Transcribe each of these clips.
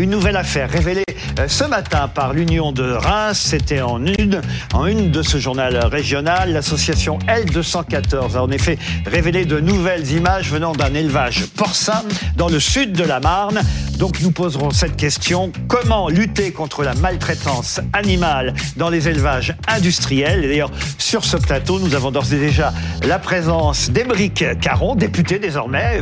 Une nouvelle affaire révélée euh, ce matin par l'Union de Reims. C'était en une, en une de ce journal régional. L'association L214 a en effet révélé de nouvelles images venant d'un élevage porcin dans le sud de la Marne. Donc nous poserons cette question. Comment lutter contre la maltraitance animale dans les élevages industriels? D'ailleurs, sur ce plateau, nous avons d'ores et déjà la présence d'Émeric Caron, député désormais.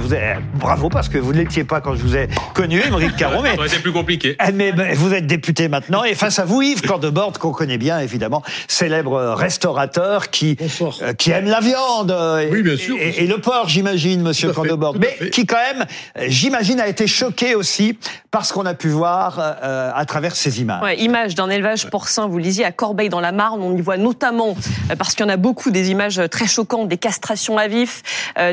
Bravo parce que vous ne l'étiez pas quand je vous ai connu, Émeric Caron. plus compliqué. Eh, mais vous êtes député maintenant et face à vous Yves Cordebord qu'on connaît bien évidemment, célèbre restaurateur qui euh, qui aime la viande euh, oui, bien sûr, et, le porc j'imagine monsieur Cordebord, mais qui quand même j'imagine a été choqué aussi par ce qu'on a pu voir euh, à travers ces images. Ouais, images d'un élevage porcin, vous lisiez à Corbeil dans la Marne, on y voit notamment parce qu'il y en a beaucoup des images très choquantes des castrations à vif,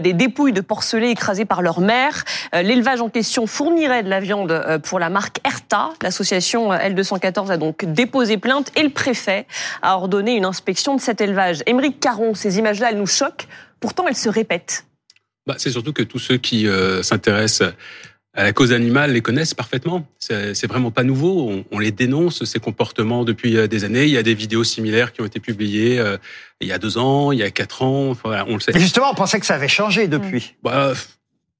des dépouilles de porcelets écrasées par leur mère. L'élevage en question fournirait de la viande pour la marque Erta. L'association L214 a donc déposé plainte et le préfet a ordonné une inspection de cet élevage. Émeric Caron, ces images-là, elles nous choquent. Pourtant, elles se répètent. Bah, c'est surtout que tous ceux qui euh, s'intéressent à la cause animale les connaissent parfaitement. C'est vraiment pas nouveau. On, les dénonce ces comportements depuis euh, des années. Il y a des vidéos similaires qui ont été publiées euh, il y a deux ans, il y a quatre ans. Enfin, on le sait. justement, on pensait que ça avait changé depuis. Bah,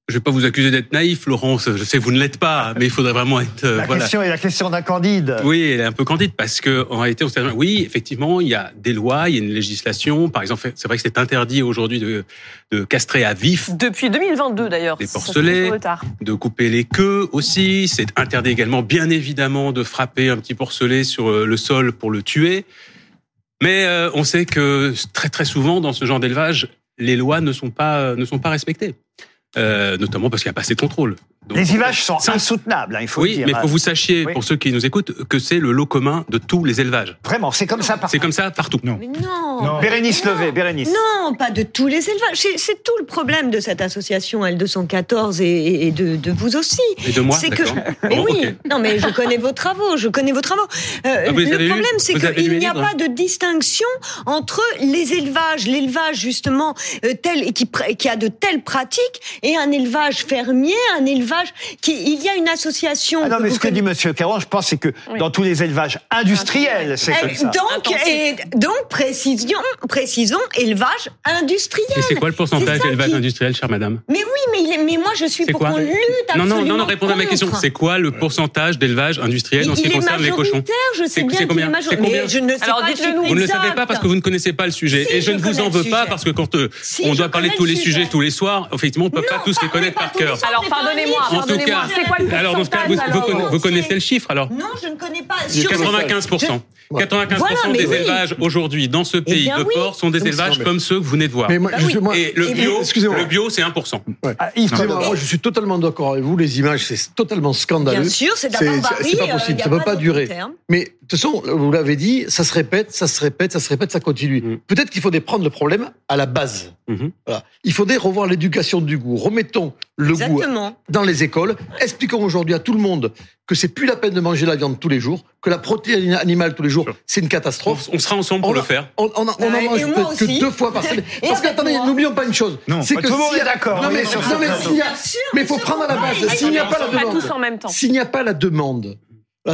je vais pas vous accuser d'être naïf, Laurence. Je sais que vous ne l'êtes pas, mais il faudrait vraiment être. Euh, la question est la question d'un candide. Oui, elle est un peu candide parce que en réalité, on sait, oui, effectivement, il y a des lois, il y a une législation. Par exemple, c'est vrai que c'est interdit aujourd'hui de, de castrer à vif. Depuis 2022 d'ailleurs. Les porcelets, de couper les queues aussi. C'est interdit également, bien évidemment, de frapper un petit porcelet sur euh, le sol pour le tuer. Mais euh, on sait que très très souvent dans ce genre d'élevage, les lois ne sont pas ne sont pas respectées. Euh, notamment parce qu'il n'y a pas assez de contrôle. Les images sont insoutenables, hein, il faut oui, dire. Oui, mais faut vous sachiez, pour ceux qui nous écoutent, que c'est le lot commun de tous les élevages. Vraiment, c'est comme ça partout. C'est comme ça partout. Non. Mais non. non. Bérénice Levé, Bérénice. Non, pas de tous les élevages. C'est tout le problème de cette association L214 et, de, de, vous aussi. Et de moi, C'est que. Mais oui. Non, mais je connais vos travaux. Je connais vos travaux. Euh, ah, le problème, c'est qu'il n'y a pas de distinction entre les élevages, l'élevage justement euh, tel qui, qui a de telles pratiques et un élevage fermier, un élevage qui il y a une association. Ah non, mais ce que dit Monsieur Caron, je pense, c'est que dans tous les élevages industriels, c'est comme ça. Donc, et, donc précision, précisons élevage industriel. Et c'est quoi le pourcentage d'élevage industriel, chère Madame? Mais oui, mais, mais moi je suis pour qu'on lutte absolument Non, non, non, répondez à ma question. C'est quoi le pourcentage d'élevage industriel en ce qui concerne les cochons Je sais bien qu'il est majoritaire. Je ne sais Alors, pas Vous ne le savez pas parce que vous ne connaissez pas le sujet. Et je ne vous en veux pas parce que quand euh, on doit parler de tous les sujujets tous les soirs, effectivement, on ne peut pas tous les connaître par cœur. Alors pardonnez-moi, pardonnez-moi. C'est quoi le Alors dans ce cas, vous, connaissez le chiffre alors Non, je ne connais pas. 95 95 des élevages aujourd'hui dans ce eh pays de porc sont des élevages comme ceux que vous venez de voir. Bah Et le bio, le bio, c'est 1 ah, moi, je suis totalement d'accord avec vous. Les images, c'est totalement scandaleux. Bien sûr, c'est C'est pas possible, ça ne peut pas durer. Mais de toute façon, vous l'avez dit, ça se répète, ça se répète, ça se répète, ça continue. Mm. Peut-être qu'il faudrait prendre le problème à la base. Mm-hmm. Voilà. Il faudrait revoir l'éducation du goût. Remettons le goût dans les écoles. Expliquons aujourd'hui à tout le monde que c'est plus la peine de manger la viande tous les jours, que la protéine animale tous les jours, c'est une catastrophe. On sera ensemble pour le faire. On, on, on, en mange que deux fois par semaine. Parce qu'attendez, n'oublions pas une chose. C'est que tout le monde est d'accord. Non mais, mais il faut prendre à la base. S'il n'y a pas la demande, s'il n'y a pas la demande,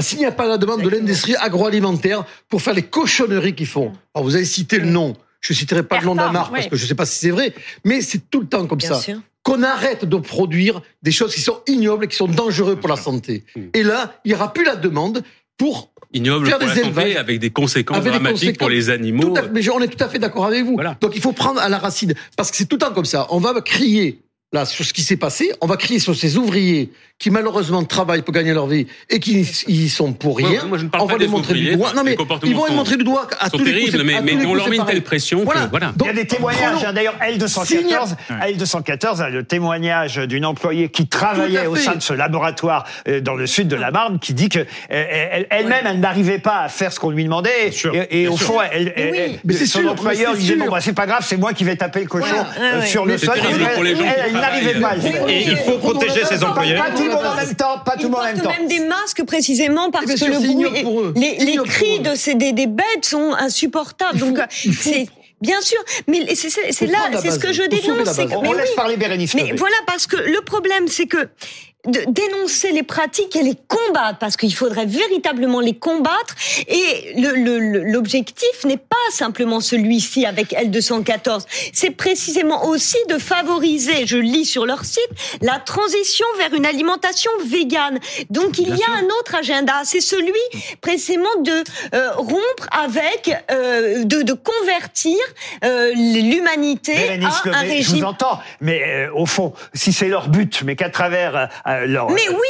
s'il n'y a pas la demande de l'industrie agroalimentaire pour faire les cochonneries qu'ils font. Alors vous avez cité le nom. Je citerai pas le nom de la marque parce que je ne sais pas si c'est vrai, mais c'est tout le temps comme ça qu'on arrête de produire des choses qui sont ignobles et qui sont dangereuses pour la santé. Hmm. Et là, il n'y aura plus la demande pour ignoble faire pour des la santé avec des conséquences dramatiques pour les animaux. mais on est tout à fait d'accord avec vous. Donc il faut prendre à la racine parce que c'est tout le temps comme ça. On va crier là sur ce qui s'est passé, on va crier sur ces ouvriers qui malheureusement travaillent pour gagner leur vie et qui y sont pour rien. Moi, je ne parle on pas va les montrer du doigt. Non mais ils vont les montrer du doigt à tous terribles, les coups, mais, on leur met une telle pression voilà. que voilà. Donc, il y a des témoignages. Hein, D'ailleurs, L214, L214 a le témoignage d'une employée qui travaillait au sein de ce laboratoire euh, dans le sud de la Marne, qui dit que euh, elle-même, elle n'arrivait pas à faire ce qu'on lui demandait. Et, au fond, elle, son employeur disait bon bah c'est pas grave, c'est moi qui vais taper le cochon sur le sol. Pas le. Et il faut protéger ses employeurs en même temps, pas tout le monde en même temps. même des masques précisément parce que le bruit, les, cris de ces des, des bêtes sont insupportables. Donc c'est Bien sûr, mais c'est là, c'est ce que je dénonce. On laisse parler Bérénice. Mais voilà, parce que le problème, c'est que de dénoncer les pratiques et les combattre, parce qu'il faudrait véritablement les combattre. Et l'objectif le, n'est pas simplement celui-ci avec L214, c'est précisément aussi de favoriser, je lis sur leur site, la transition vers une alimentation végane. Donc il y a un autre agenda, c'est celui précisément de euh, rompre avec, euh, de, de, convertir euh, l'humanité à un régime. Je vous entends, mais au fond, si c'est leur but, mais qu'à travers leur,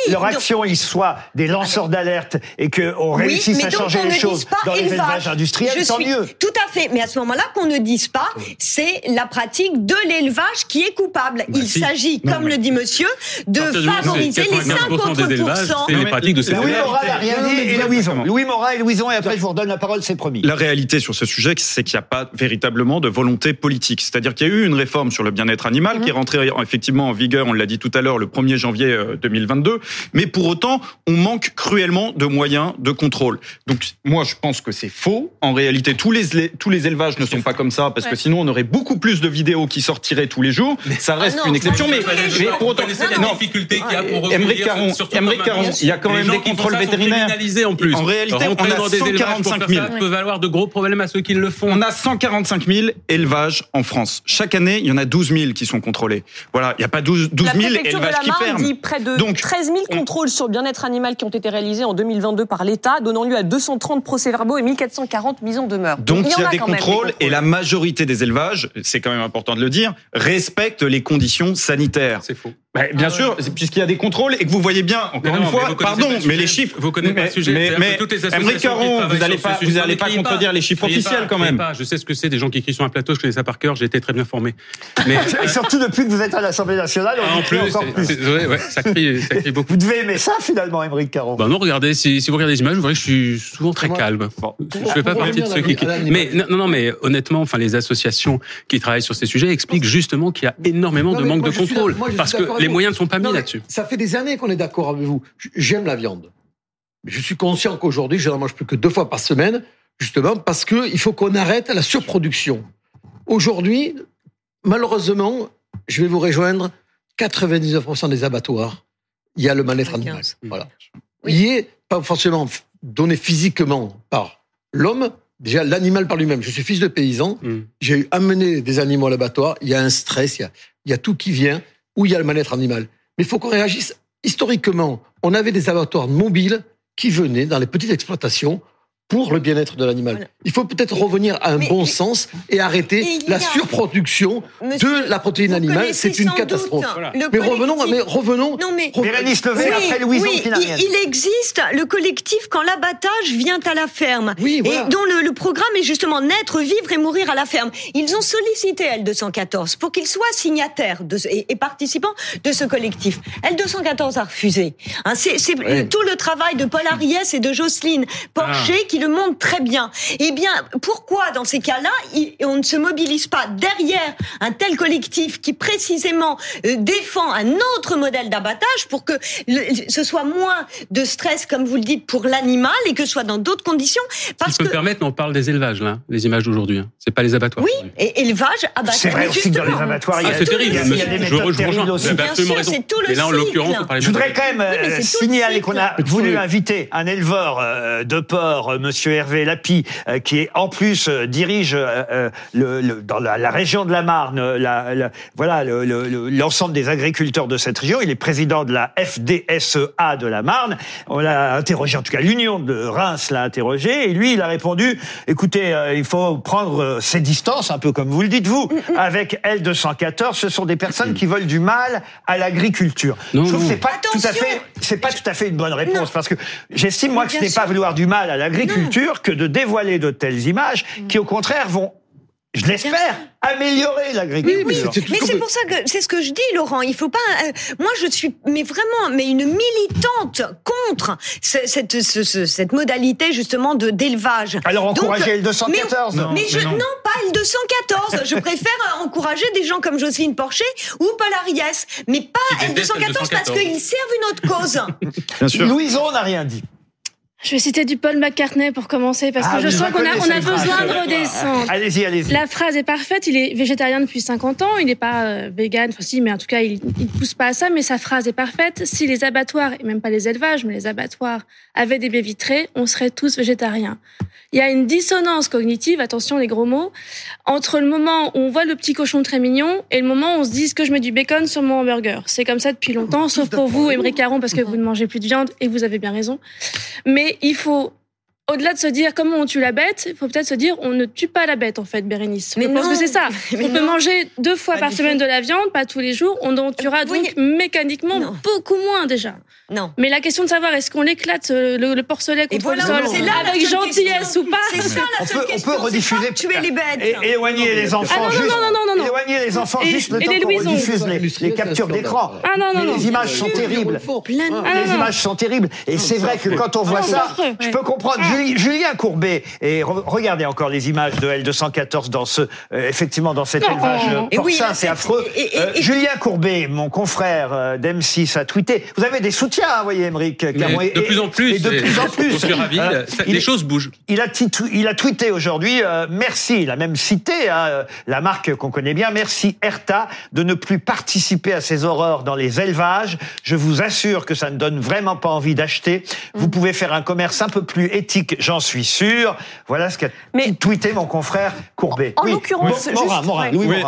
leur action, ils soient des lanceurs d'alerte et qu'on réussisse à changer les choses dans les élevages industriels, tant mieux. Tout à fait, mais à ce moment-là, qu'on ne dise pas, c'est la pratique de l'élevage qui est coupable. Bah Il s'agit, comme le dit monsieur, de favoriser les 50 autres C'est les pratiques de Louis a rien dit et Louison. Louis Moral et Louison, et après je vous redonne la parole, c'est promis. La réalité sur ce sujet, c'est qu'il n'y a pas véritablement de volonté politique. C'est-à-dire qu'il y a eu une réforme sur le bien-être animal qui est rentrée effectivement en vigueur, on l'a dit tout à l'heure, le 1er janvier 2022. Euh, mais pour autant, on manque cruellement de moyens de contrôle. Donc moi, je pense que c'est faux. En réalité, tous les, tous les élevages ne sont pas comme ça, parce que sinon, on aurait beaucoup plus de vidéos qui sortiraient tous les jours. Ça reste ah une exception, mais, mais pour autant, non, difficulté qu'il y a pour Caron, Caron, il y a quand même des contrôles vétérinaires. En, plus. en réalité, on a 145 000. Ça peut avoir de gros problèmes à ceux qui le font. On a 145 000 élevages en France. Chaque année, il y en a 12 000 qui sont contrôlés. Voilà, il n'y a pas 12, 000 élevages qui ferment. De Donc, 13 000 contrôles sur le bien-être animal qui ont été réalisés en 2022 par l'État, donnant lieu à 230 procès-verbaux et 1440 mises en demeure. Donc il y, a, des contrôles, et la majorité des élevages, c'est quand même important de le dire, respectent les conditions sanitaires. C'est faux. Bah, bien ah sûr, puisqu'il y a des contrôles et que vous voyez bien, encore une fois, pardon, mais les chiffres. Vous connaissez pas le sujet. Mais, mais Caron, vous n'allez pas, vous n'allez pas contredire les chiffres officiels quand même. Je sais ce que c'est des gens qui écrivent sur un plateau, je connais ça par cœur, j'ai été très bien formé. Mais et surtout depuis que vous êtes à l'Assemblée nationale, on en plus, encore plus. Ouais, ouais, ça crie, ça crie beaucoup. Vous devez aimer ça finalement, Émeric Caron. Bah non, regardez, si, si vous regardez les images, vous verrez que je suis souvent très calme. Bon, je fais pas partie de ceux qui. Mais non, non, mais honnêtement, enfin, les associations qui travaillent sur ces sujets expliquent justement qu'il y a énormément de manque de contrôle parce que les moyens ne sont pas mis ça fait des années qu'on est d'accord avec vous. J'aime la viande. Mais je suis conscient qu'aujourd'hui, je n'en mange plus que deux fois par semaine, justement parce qu'il faut qu'on arrête la surproduction. Aujourd'hui, malheureusement, je vais vous rejoindre, 99% des abattoirs, il y a le mal-être animal. Voilà. Il est pas forcément donné physiquement par l'homme, déjà l'animal par lui-même. Je suis fils de paysan, mm. j'ai amené des animaux à l'abattoir, il y a un stress, il y a, il y a tout qui vient, où il y a le mal-être animal. Mais il faut qu'on réagisse historiquement. On avait des abattoirs mobiles qui venaient dans les petites exploitations pour le bien-être de l'animal. Il faut peut-être revenir à un bon sens et arrêter la surproduction de la protéine animale. C'est une catastrophe. Mais revenons, mais revenons. Non mais, après Louison il, existe le collectif quand l'abattage vient à la ferme et dont le, programme est justement naître, vivre et mourir à la ferme. Ils ont sollicité L214 pour qu'ils soient signataires de, et, participants de ce collectif. L214 a refusé. Hein, c'est tout le travail de Paul Ariès et de Jocelyne Porcher ah. qui le montre très bien. Eh bien, pourquoi dans ces cas-là, on ne se mobilise pas derrière un tel collectif qui précisément euh, défend un autre modèle d'abattage pour que ce soit moins de stress, comme vous le dites, pour l'animal et que ce soit dans d'autres conditions. Parce si je peux me permettre, on parle des élevages là, les images d'aujourd'hui. Hein. C'est pas les abattoirs. Oui, et élevage, abattage. C'est vrai aussi que dans les abattoirs, il y a, ah, c'est terrible. Il y a des méthodes terribles aussi. Bien sûr, c'est tout le là, en l'occurrence, je voudrais quand même euh, signaler qu'on a voulu inviter un éleveur euh, de porc, Monsieur Hervé Lapi, euh, qui est en plus euh, dirige euh, le, dans la, région de la Marne, la, voilà l'ensemble des agriculteurs de cette région. Il est président de la FDSEA de la Marne. On l'a interrogé, en tout cas l'Union de Reims l'a interrogé, et lui il a répondu écoutez, il faut prendre ses distances, un peu comme vous le dites vous, avec L214. Ce sont des personnes qui veulent du mal à l'agriculture. Je trouve que c'est pas tout à fait, c'est pas tout à fait une bonne réponse parce que j'estime moi que ce n'est pas vouloir du mal à l'agriculture que de dévoiler de telles images qui, au contraire, vont je l'espère, améliorer l'agriculture. Oui, mais c'est pour ça que c'est ce que je dis, Laurent. Il faut pas. Euh, moi, je suis, mais vraiment, mais une militante contre cette, cette modalité justement de d'élevage. Alors encourager le 214. Mais, mais, je, non. pas le 214. je préfère encourager des gens comme Jocelyne Porcher ou Paul Ariès, mais pas L214, parce qu'ils servent une autre cause. Bien sûr. Louison n'a rien dit. Je vais citer du Paul McCartney pour commencer, parce que ah, je sens qu'on a, on a besoin de redescendre. Allez-y, allez-y. La phrase est parfaite. Il est végétarien depuis 50 ans. Il n'est pas euh, vegan, enfin si, mais en tout cas, il ne pousse pas à ça. Mais sa phrase est parfaite. Si les abattoirs, et même pas les élevages, mais les abattoirs avaient des baies vitrées, on serait tous végétariens. Il y a une dissonance cognitive, attention les gros mots, entre le moment où on voit le petit cochon très mignon et le moment où on se dit que je mets du bacon sur mon hamburger? C'est comme ça depuis longtemps, sauf pour vous, Émeric Caron, parce que vous ne mangez plus de viande et vous avez bien raison. Mais il faut au-delà de se dire comment on tue la bête, il faut peut-être se dire on ne tue pas la bête en fait, Bérénice. Mais je pense que c'est ça. on peut manger deux fois par semaine de la viande, pas tous les jours. On en tuera donc mécaniquement beaucoup moins déjà. Non. Mais la question de savoir est-ce qu'on l'éclate euh, le, porcelet contre le sol avec gentillesse ou pas C'est ça la seule on peut, rediffuser tuer les bêtes. Et, éloigner les enfants juste. Non, non, non, non, Éloigner les enfants juste le temps qu'on rediffuse les, captures d'écran. Ah non non non. Les images sont terribles. Les images sont terribles et c'est vrai que quand on voit ça, je peux comprendre. Julien Courbet, et regardez encore les images de L214 dans ce, euh, effectivement, dans cet élevage porcin, c'est affreux. Euh, Julien Courbet, mon confrère euh, d'M6, a tweeté. Vous avez des soutiens, vous voyez, Émeric. De plus en plus. Et de plus en plus. Je suis ravi. les choses bougent. Il a, il a tweeté aujourd'hui, merci, il a même cité hein, la marque qu'on connaît bien, merci Erta de ne plus participer à ces horreurs dans les élevages. Je vous assure que ça ne donne vraiment pas envie d'acheter. Vous mm. pouvez faire un commerce un peu plus éthique j'en suis sûr. Voilà ce qu'a tweeté mon confrère Courbet. En, l'occurrence,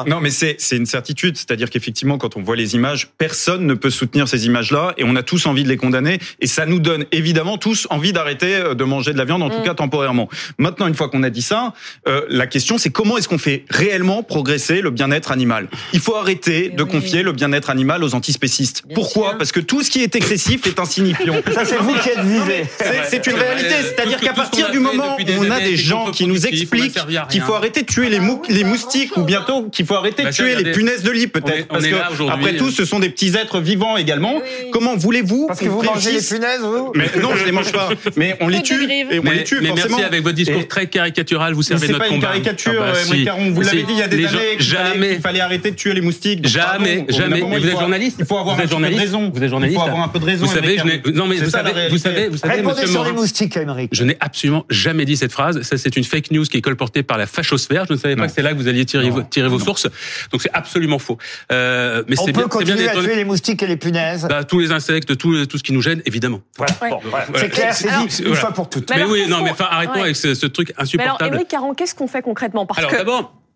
non, mais c'est une certitude, c'est-à-dire qu'effectivement, quand on voit les images, personne ne peut soutenir ces images-là, et on a tous envie de les condamner, et ça nous donne évidemment tous envie d'arrêter euh, de manger de la viande, en tout mm. cas temporairement. Maintenant, une fois qu'on a dit ça, euh, la question c'est comment est-ce qu'on fait réellement progresser le bien-être animal? Il faut arrêter de confier le bien-être animal aux antispécistes. Pourquoi? Parce que tout ce qui est excessif est insignifiant. Ça, c'est vous qui êtes visé. C'est une réalité, c'est-à-dire qu'à partir du moment où on a des gens qui nous expliquent qu'il faut arrêter de tuer les, les moustiques ou bientôt qu'il faut arrêter de tuer les punaises de lit peut-être parce que après tout ce sont des petits êtres vivants également. Comment voulez-vous Parce que vous mangez les punaises vous Mais non, je les mange pas. Mais on les tue et on les tue mais merci avec votre discours très caricatural, vous servez notre combat. C'est pas une caricature, ah bah Vous l'avez dit il y a des années qu'il fallait arrêter de tuer les moustiques. Jamais, jamais. Vous êtes journaliste. Il faut avoir un peu de raison. Vous êtes journaliste. Il faut avoir un peu de raison. Vous savez, non mais vous savez, vous savez, vous savez, Monsieur sur les moustiques, Je n'ai absolument jamais dit cette phrase. Ça, c'est une fake news qui est colportée par la fachosphère. Je ne savais pas que c'est là que vous alliez tirer, vos, tirer vos sources. Donc c'est absolument faux. Euh, mais On peut continuer bien à tuer les moustiques et les punaises. Bah, tous les insectes, tout, tout ce qui nous gêne, évidemment. Voilà. C'est clair, c'est dit une fois pour toutes. Mais, oui, non, mais enfin, arrêtons avec ce, truc insupportable. Mais alors, Émeric Caron, qu'est-ce qu'on fait concrètement? Parce que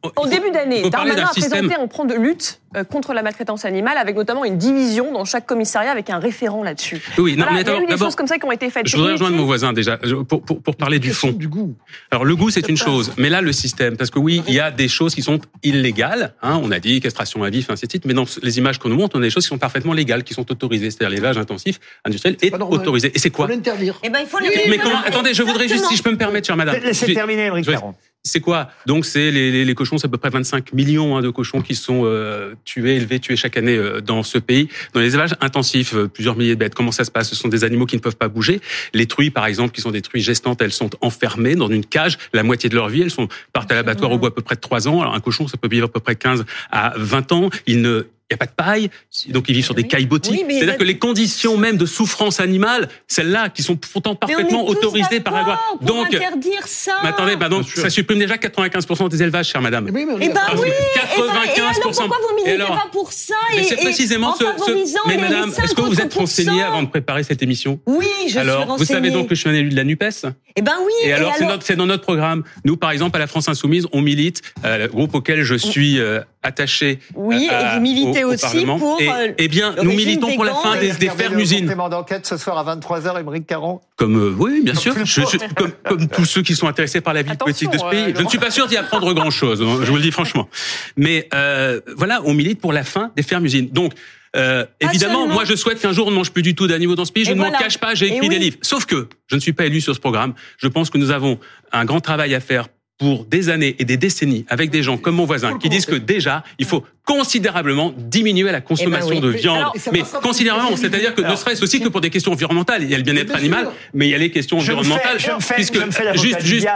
au début d'année, Darmanin a présenté un plan de lutte euh, contre la maltraitance animale, avec notamment une division dans chaque commissariat avec un référent là-dessus. Oui, non, mais il y a eu des choses comme ça qui ont été faites. Je voudrais rejoindre mon voisin déjà pour, pour, pour parler du fond. Du goût. Alors le goût c'est une chose, mais là le système, parce que oui, il y a des choses qui sont illégales. Hein, on a dit castration à vif, ainsi de suite. Mais dans les images qu'on nous montre, on a des choses qui sont parfaitement légales, qui sont autorisées, c'est-à-dire l'élevage intensif industriel est, autorisé. Et c'est quoi Il faut l'interdire. Eh ben, il faut mais comment Attendez, je voudrais juste, si je peux me permettre, chère madame. Laissez terminer, Caron. C'est quoi? Donc c'est les, les, cochons, c'est à peu près 25 millions hein, de cochons qui sont euh, tués, élevés, tués chaque année euh, dans ce pays. Dans les élevages intensifs, euh, plusieurs milliers de bêtes. Comment ça se passe? Ce sont des animaux qui ne peuvent pas bouger. Les truies, par exemple, qui sont des truies gestantes, elles sont enfermées dans une cage la moitié de leur vie. Elles sont partent à l'abattoir au bout à peu près de 3 ans. Alors un cochon, ça peut vivre à peu près 15 à 20 ans. Il ne il n'y a pas de paille, donc ils vivent sur des caillebotis. C'est-à-dire que les conditions même de souffrance animale, celles-là, qui sont pourtant parfaitement autorisées par la loi. Donc, interdire ça. Mais attendez, bah donc, ça supprime déjà 95% des élevages, chère madame. Eh ben oui, 95%. Et, alors pourquoi vous militez pas pour ça et, C'est précisément ce, Mais madame, est-ce que vous êtes renseignée avant de préparer cette émission Oui, je alors, suis Alors, vous savez donc que je suis un élu de la Nupes Eh ben oui. Et, alors, c'est dans notre programme. Nous, par exemple, à la France Insoumise, on milite, euh, le groupe auquel je suis euh, attaché. Oui, et vous militez aussi pour. Et, euh, eh bien, nous militons pour la fin des, des fermes-usines. complément d'enquête ce soir à 23h, Émeric Caron Comme, euh, oui, bien sûr. Je, comme, comme, tous ceux qui sont intéressés par la vie politique de ce pays. je ne suis pas sûr d'y apprendre grand-chose, hein, je vous le dis franchement. Mais euh, voilà, on milite pour la fin des fermes-usines. Donc, euh, évidemment, moi je souhaite qu'un jour on ne mange plus du tout d'animaux dans ce pays. Je ne m'en cache pas, j'ai écrit des livres. Sauf que je ne suis pas élu sur ce programme. Je pense que nous avons un grand travail à faire pour des années et des décennies avec des gens comme mon voisin qui disent que déjà, il faut considérablement diminuer la consommation eh ben de viande. mais considérablement, c'est-à-dire que ne serait-ce aussi que pour des questions environnementales. Il y a le bien-être animal, mais il y a les questions environnementales. puisque juste, juste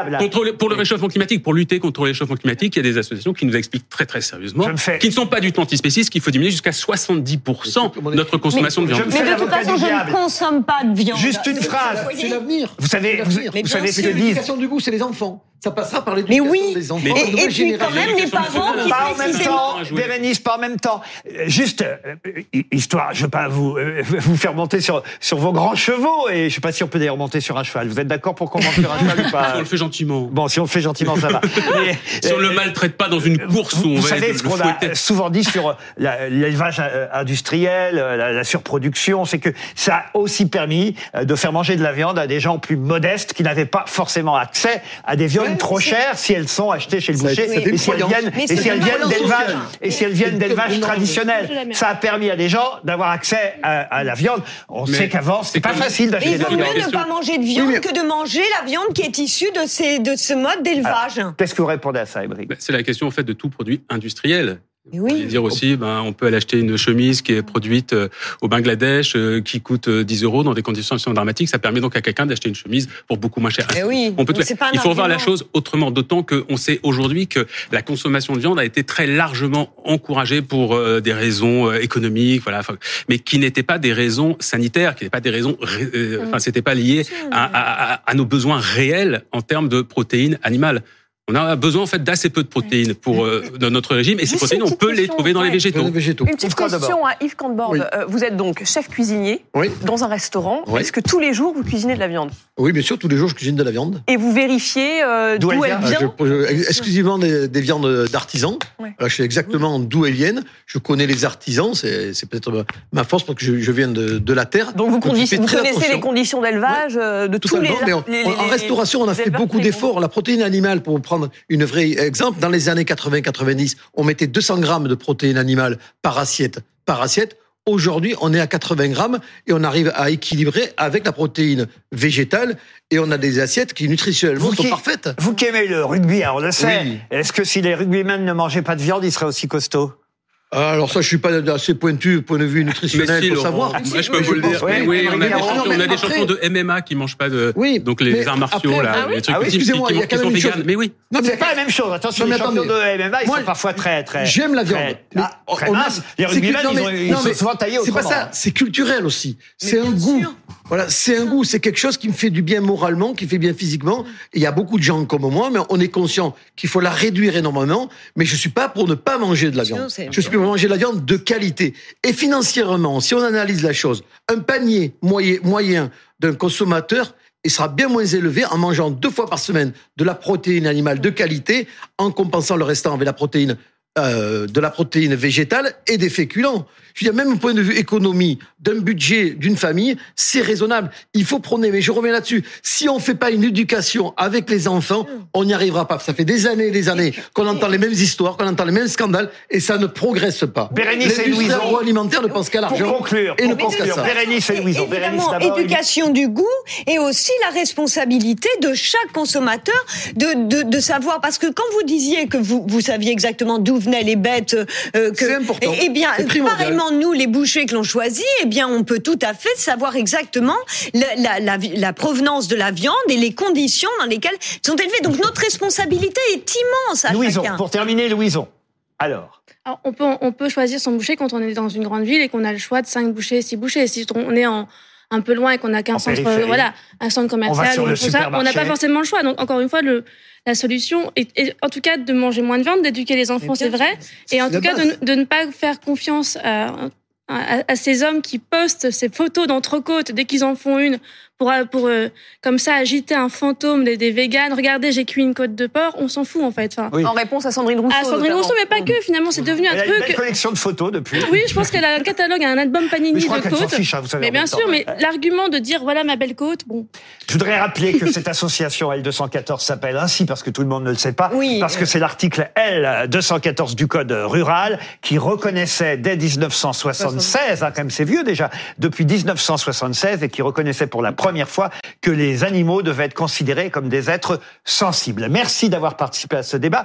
pour le réchauffement climatique, pour lutter contre le réchauffement climatique, il y a des associations qui nous expliquent très très sérieusement, qui ne sont pas du tout antispécistes, qu'il faut diminuer jusqu'à 70% notre consommation de viande. Mais de toute façon, je ne consomme pas de viande. Juste une phrase. C'est l'avenir. Vous savez, vous, savez ce que disent. du goût, c'est les enfants. Ça passera par l'éducation oui. des enfants. et, puis quand même les parents qui pas en même temps, Bérénice, pas en même temps. Juste euh, histoire, je veux pas vous euh, vous faire monter sur sur vos grands chevaux et je sais pas si on peut d'ailleurs monter sur un cheval. Vous êtes d'accord pour qu'on monte sur un cheval ou pas Si on le fait gentiment. Bon, si on le fait gentiment, ça va. si on le maltraite pas dans une course vous, où on vous va savez ce qu'on a souvent dit sur l'élevage euh, industriel, la, la surproduction, c'est que ça a aussi permis de faire manger de la viande à des gens plus modestes qui n'avaient pas forcément accès à des viandes trop chères si elles sont achetées chez le boucher et si elles viennent, et si elles viennent d'élevage et si elles viennent d'élevage traditionnel. Ça a permis à des gens d'avoir accès à, la viande. On sait qu'avant c'était pas facile d'acheter de la viande. Il vaut mieux ne pas manger de viande que de manger la viande qui est issue de ces de ce mode d'élevage. Qu'est-ce que vous répondez à ça, Ébrick C'est la question en fait de tout produit industriel. Oui. dire aussi, ben, on peut aller acheter une chemise qui est produite euh, au Bangladesh, euh, qui coûte 10 euh, euros dans des conditions dramatiques. Ça permet donc à quelqu'un d'acheter une chemise pour beaucoup moins cher. Eh oui, on peut Il faut voir la chose autrement, d'autant qu'on sait aujourd'hui que la consommation de viande a été très largement encouragée pour des raisons économiques, voilà, mais qui n'étaient pas des raisons sanitaires, qui n'étaient pas des raisons, enfin, c'était pas lié à, à, à nos besoins réels en termes de protéines animales. On a besoin en fait d'assez peu de protéines pour euh, dans notre régime et ces protéines on peut les trouver dans les végétaux. Une petite question à Yves Cantbord. Euh, vous êtes donc chef cuisinier dans un restaurant. Est-ce que tous les jours vous cuisinez de la viande? Oui, bien sûr, tous les jours je cuisine de la viande. Et vous vérifiez euh, d'où elle vient, ah, Exclusivement des, viandes d'artisans. je sais exactement d'où elles viennent. Je connais les artisans, c'est peut-être ma force parce que je, viens de, la terre. Donc vous, connaissez les conditions d'élevage de tous les, En restauration, on a fait beaucoup d'efforts. La protéine animale pour prendre une vraie exemple. Dans les années 80-90, on mettait 200 grammes de protéines animales par assiette. Par assiette. Aujourd'hui, on est à 80 grammes et on arrive à équilibrer avec la protéine végétale et on a des assiettes qui nutritionnellement sont parfaites. Vous qui aimez le rugby, hein, on le sait. Est-ce que si les rugbymen ne mangeaient pas de viande, ils seraient aussi costauds? Alors ça, je suis pas assez pointu point de vue nutritionnel pour savoir. Moi, je peux vous le dire. Oui, on, a des champions, on a des champions de MMA qui mangent pas de. Oui. Donc les arts martiaux là, les trucs ah qui, qui, qui sont véganes. Mais oui. Non, mais c'est pas la même chose. Attention, les champions de MMA, ils sont parfois très très. J'aime la viande. Très minces. Les rugbymen, ils sont souvent taillés autrement. C'est pas ça. C'est culturel aussi. C'est un goût. Voilà, c'est un goût, c'est quelque chose qui me fait du bien moralement, qui fait bien physiquement. Il y a beaucoup de gens comme moi, mais on est conscient qu'il faut la réduire énormément. Mais je suis pas pour ne pas manger de la viande. Je suis pour manger de la viande de qualité. Et financièrement, si on analyse la chose, un panier moyen, moyen d'un consommateur, il sera bien moins élevé en mangeant deux fois par semaine de la protéine animale de qualité, en compensant le restant avec la protéine euh, de la protéine végétale et des féculents. Je veux dire, même au point de vue économie d'un budget d'une famille, c'est raisonnable. Il faut prôner, mais je reviens là-dessus. Si on fait pas une éducation avec les enfants, on n'y arrivera pas. Ça fait des années et des années qu'on entend les mêmes histoires, qu'on entend les mêmes scandales, et ça ne progresse pas. Bérénice et Louison. alimentaire ne pense qu'à l'argent. conclure. Et ne pense qu'à ça. Bérénice et Louison. Évidemment, éducation du goût et aussi la responsabilité de chaque consommateur de, de, de savoir, parce que quand vous disiez que vous, vous saviez exactement d'où venaient les bêtes, euh, que, c'est important. Eh, bien, pareillement, nous, les bouchers que l'on choisit, eh bien, on peut tout à fait savoir exactement la, la, la, provenance de la viande et les conditions dans lesquelles sont élevées. Donc, notre responsabilité est immense à Louison, chacun. pour terminer, Louison. Alors. on, peut, on peut choisir son boucher quand on est dans une grande ville et qu'on a le choix de 5 bouchers, 6 bouchers. Si on est en, un peu loin et qu'on n'a qu'un centre, voilà, un centre commercial, on n'a pas forcément le choix. Donc, encore une fois, le, la solution est, en tout cas de manger moins de viande, d'éduquer les enfants, c'est vrai, et en tout cas de, de, ne pas faire confiance à, à, à, ces hommes qui postent ces photos d'entrecôte dès qu'ils en font une pour, euh, pour euh, comme ça agiter un fantôme des, des véganes. Regardez, j'ai cuit une côte de porc. On s'en fout en fait. Enfin, En réponse à Sandrine Rousseau. À Sandrine Rousseau, mais pas que. Finalement, c'est devenu un truc. Elle a une collection de photos depuis. Oui, je pense qu'elle a un catalogue, un album Panini de côtes. Fiche, hein, vous savez, mais bien sûr, mais l'argument de dire voilà ma belle côte, bon. Je voudrais rappeler que cette association L214 s'appelle ainsi parce que tout le monde ne le sait pas. Oui. Parce que c'est l'article L214 du code rural qui reconnaissait dès 1976, hein, quand même c'est vieux déjà, depuis 1976 et qui reconnaissait pour la première première fois que les animaux devaient être considérés comme des êtres sensibles. Merci d'avoir participé à ce débat.